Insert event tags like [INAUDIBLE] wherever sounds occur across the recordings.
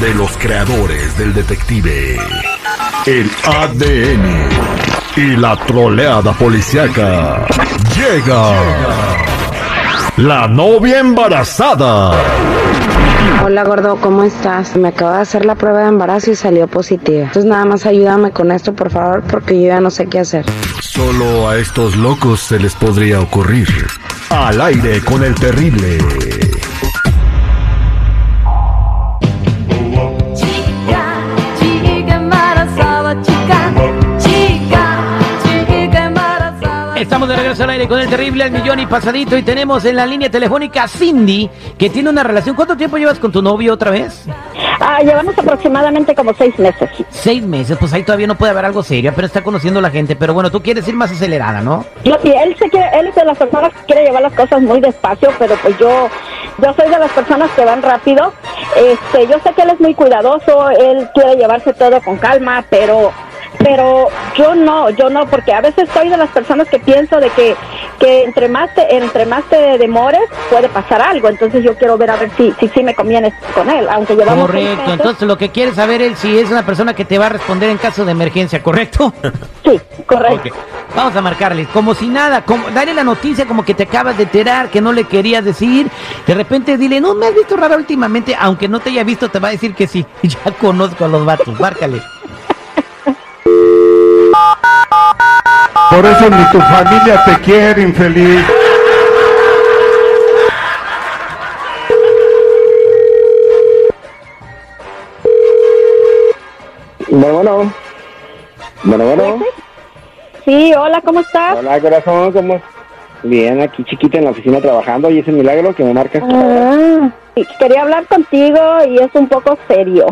de los creadores del detective. El ADN y la troleada policiaca. Llega. La novia embarazada. Hola gordo, ¿cómo estás? Me acabo de hacer la prueba de embarazo y salió positiva. Entonces nada más ayúdame con esto, por favor, porque yo ya no sé qué hacer. Solo a estos locos se les podría ocurrir. Al aire con el terrible. Estamos de regreso al aire con el terrible al millón y pasadito y tenemos en la línea telefónica a Cindy que tiene una relación. ¿Cuánto tiempo llevas con tu novio otra vez? Ah, llevamos aproximadamente como seis meses. Seis meses, pues ahí todavía no puede haber algo serio, pero está conociendo a la gente. Pero bueno, tú quieres ir más acelerada, ¿no? Yo- y él se quiere, él es de las personas que quiere llevar las cosas muy despacio, pero pues yo, yo soy de las personas que van rápido. Este, yo sé que él es muy cuidadoso, él quiere llevarse todo con calma, pero, pero yo no, yo no, porque a veces soy de las personas que pienso de que, que entre más te, entre más te demores puede pasar algo. Entonces yo quiero ver a ver si, si, si me conviene con él, aunque llevamos Correcto, meses. entonces lo que quieres saber es si es una persona que te va a responder en caso de emergencia, ¿correcto? [LAUGHS] sí, correcto. Ok, Vamos a marcarle, como si nada, como, dale la noticia como que te acabas de enterar, que no le querías decir. De repente dile, no me has visto rara últimamente, aunque no te haya visto, te va a decir que sí. [LAUGHS] Ya conozco a los vatos, márcale. Por eso ni tu familia te quiere, infeliz. Bueno, bueno. Bueno, bueno. Sí, hola, ¿cómo estás? Hola, corazón, ¿cómo es? Bien, aquí chiquita en la oficina trabajando y ese milagro que me marcas. Ah, quería hablar contigo y es un poco serio.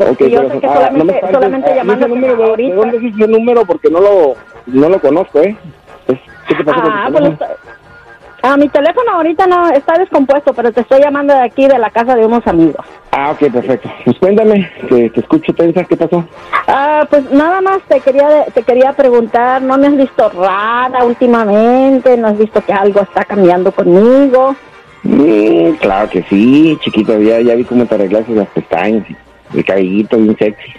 Ok, yo sé corazón. que Ah, solamente- no solamente Ah, ¿y de- ahorita. ¿De dónde es ese número? Porque no lo, no lo conozco, ¿eh? Es- ¿Qué te pasó Ah, con tu pues, ah, mi teléfono ahorita no está descompuesto, pero te estoy llamando de aquí de la casa de unos amigos. Ah, ok, perfecto. Pues cuéntame, que te escucho tensa, ¿qué pasó? Ah, pues nada más te quería te quería preguntar, ¿no me has visto rara últimamente? ¿No has visto que algo está cambiando conmigo? Mm, claro que sí, chiquito, ya, ya vi cómo te arreglaste las pestañas y el cabellito bien sexy.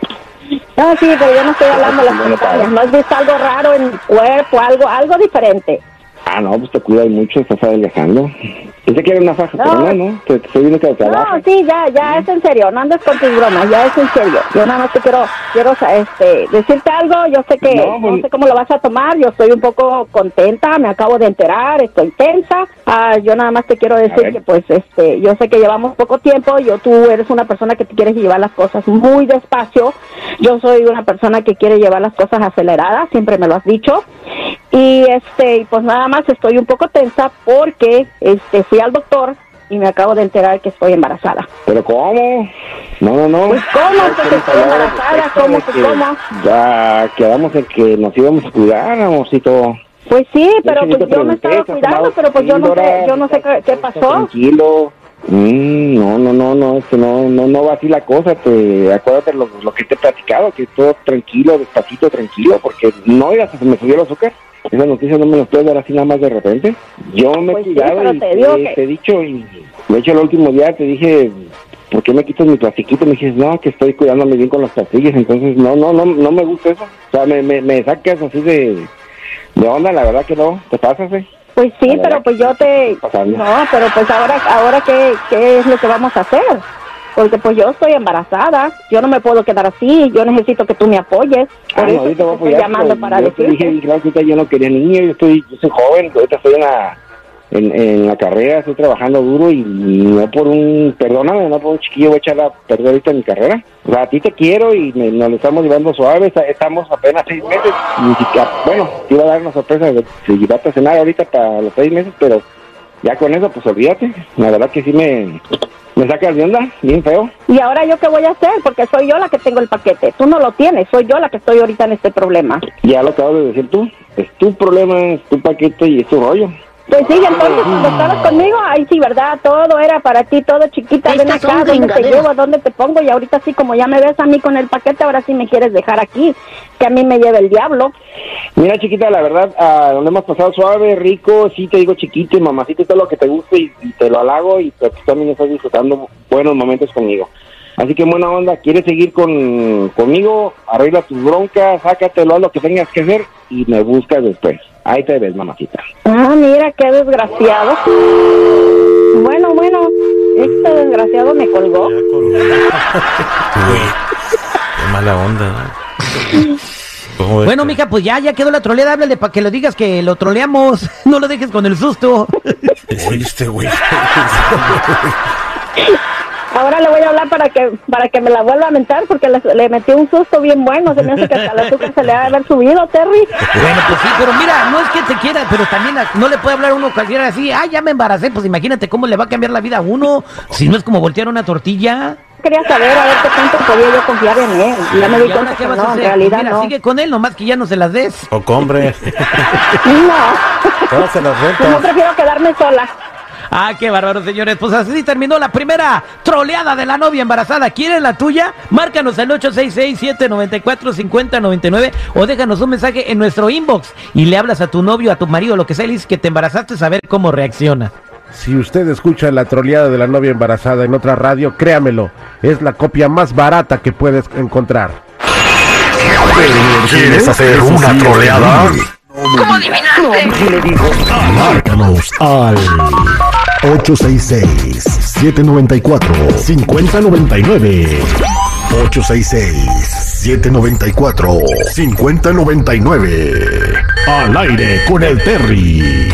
No, sí, pero yo no estoy hablando de las pestañas. padre. ¿No has visto algo raro en mi cuerpo, algo algo diferente? Ah, no, pues te cuidas mucho, estás adelgazando. Pensé que era una faja, No. pero no, no, te, te estoy viendo que. No, sí, ya, ya es en serio, no andes con tus bromas, ya es en serio. Yo nada más te quiero, quiero este, decirte algo, yo sé que No, no, sé cómo lo vas a tomar, yo estoy un poco contenta, me acabo de enterar, estoy tensa. Ah, yo nada más te quiero decir que pues este, yo sé que llevamos poco tiempo, yo tú eres una persona que te quieres llevar las cosas muy despacio. Yo soy una persona que quiere llevar las cosas aceleradas, siempre me lo has dicho. Y este, pues nada más estoy un poco tensa porque este fui al doctor y me acabo de enterar que estoy embarazada. ¿Pero cómo? No, no, no. Pues, ¿cómo? Ya Pues, hemos estoy embarazada, ¿cómo que cómo? Ya quedamos en que nos íbamos a cuidar, amorcito. Pues sí, pero yo pues yo me estaba ¿te has cuidando, pero pues yo no sé, yo no sé qué, pasó. Tranquilo. Mm, no, no, no, no, es que no, no, no va así la cosa. Te, acuérdate lo, lo que te he platicado, que todo tranquilo, despacito, tranquilo, porque no, oigas, se me subió el azúcar. Esas noticias no me las puedes dar así nada más de repente. Yo me Pues he cuidado y te que- he dicho, y de hecho el último día te dije, ¿por qué me quitas mi plastiquito? Me dijiste, no, que estoy cuidándome bien con las pastillas, entonces no, no, no, no me gusta eso. O sea, me, me, me sacas así de, de onda, la verdad que no, te pasas, eh. Pues sí, La pero pues yo te... No, pero pues ahora, ahora ¿qué, ¿qué es lo que vamos a hacer? Porque pues yo estoy embarazada, yo no me puedo quedar así, yo necesito que tú me apoyes. Por Ah, no, voy a te estoy apoyar, llamando para yo te dije, claro, que yo no quería niño, yo estoy, yo soy joven, ahorita estoy en la, en, en la carrera, estoy trabajando duro y no por un, perdóname, no por un chiquillo voy a echar a perder ahorita mi carrera. O sea, a ti te quiero y me- nos lo estamos llevando suave, está- estamos apenas seis meses, siquiera, bueno, te iba a dar una sorpresa de si llevarte a cenar ahorita para los seis meses, pero ya con eso, pues olvídate, la verdad que sí me, me sacas de onda, bien feo. Y ahora yo qué voy a hacer, porque soy yo la que tengo el paquete. Tú no lo tienes, soy yo la que estoy ahorita en este problema. Ya lo acabas de decir tú, es tu problema, es tu paquete y es tu rollo. Pues sí, entonces cuando estabas conmigo, ahí sí, ¿verdad? Todo era para ti, todo chiquita, ven acá, ¿dónde te llevo? ¿Dónde te pongo? Y ahorita sí, como ya me ves a mí con el paquete, ahora sí me quieres dejar aquí, que a mí me lleve el diablo. Mira, chiquita, la verdad, ah, donde hemos pasado suave, rico, sí te digo chiquito y mamacito y todo lo que te guste y, y te lo halago y tú también estás disfrutando buenos momentos conmigo. Así que buena onda, ¿quieres seguir con, conmigo? Arregla tus broncas, sácatelo, haz lo que tengas que hacer y me buscas después. Ahí te ves, mamacita. Ah, mira, qué desgraciado. Bueno, bueno, este desgraciado me colgó. [LAUGHS] Qué mala onda. Bueno, mija, pues ya, ya quedó la troleada, háblale para que lo digas que lo troleamos. [LAUGHS] No lo dejes con el susto. Oye, este güey. [LAUGHS] Ahora le voy a hablar para que para que me la vuelva a mentar porque le, le metí un susto bien bueno. Se me hace que hasta el azúcar se le ha de haber subido, Terry. Bueno, pues sí, pero mira, no es que te quiera, pero también no le puede hablar a uno cualquiera así, ah, ya me embaracé, pues imagínate cómo le va a cambiar la vida a uno, si no es como voltear una tortilla. Quería saber a ver qué tanto podía yo confiar en él. Y ya me di ¿Y ahora cuenta qué que vas a no, en realidad Pues mira, no. sigue con él, nomás que ya no se las des. O hombre. [LAUGHS] No, Todas se las pues no prefiero quedarme sola. Ah, qué bárbaro, señores. Pues así terminó la primera troleada de la novia embarazada. ¿Quieres la tuya? Márcanos al 866-794-5099 o déjanos un mensaje en nuestro inbox y le hablas a tu novio, a tu marido, lo que sea, y le dices que te embarazaste, saber cómo reacciona. Si usted escucha la troleada de la novia embarazada en otra radio, créamelo, es la copia más barata que puedes encontrar. ¿Quieres hacer una troleada? Márcanos al 866-794-5099. 866-794-5099. Al aire con el Terry.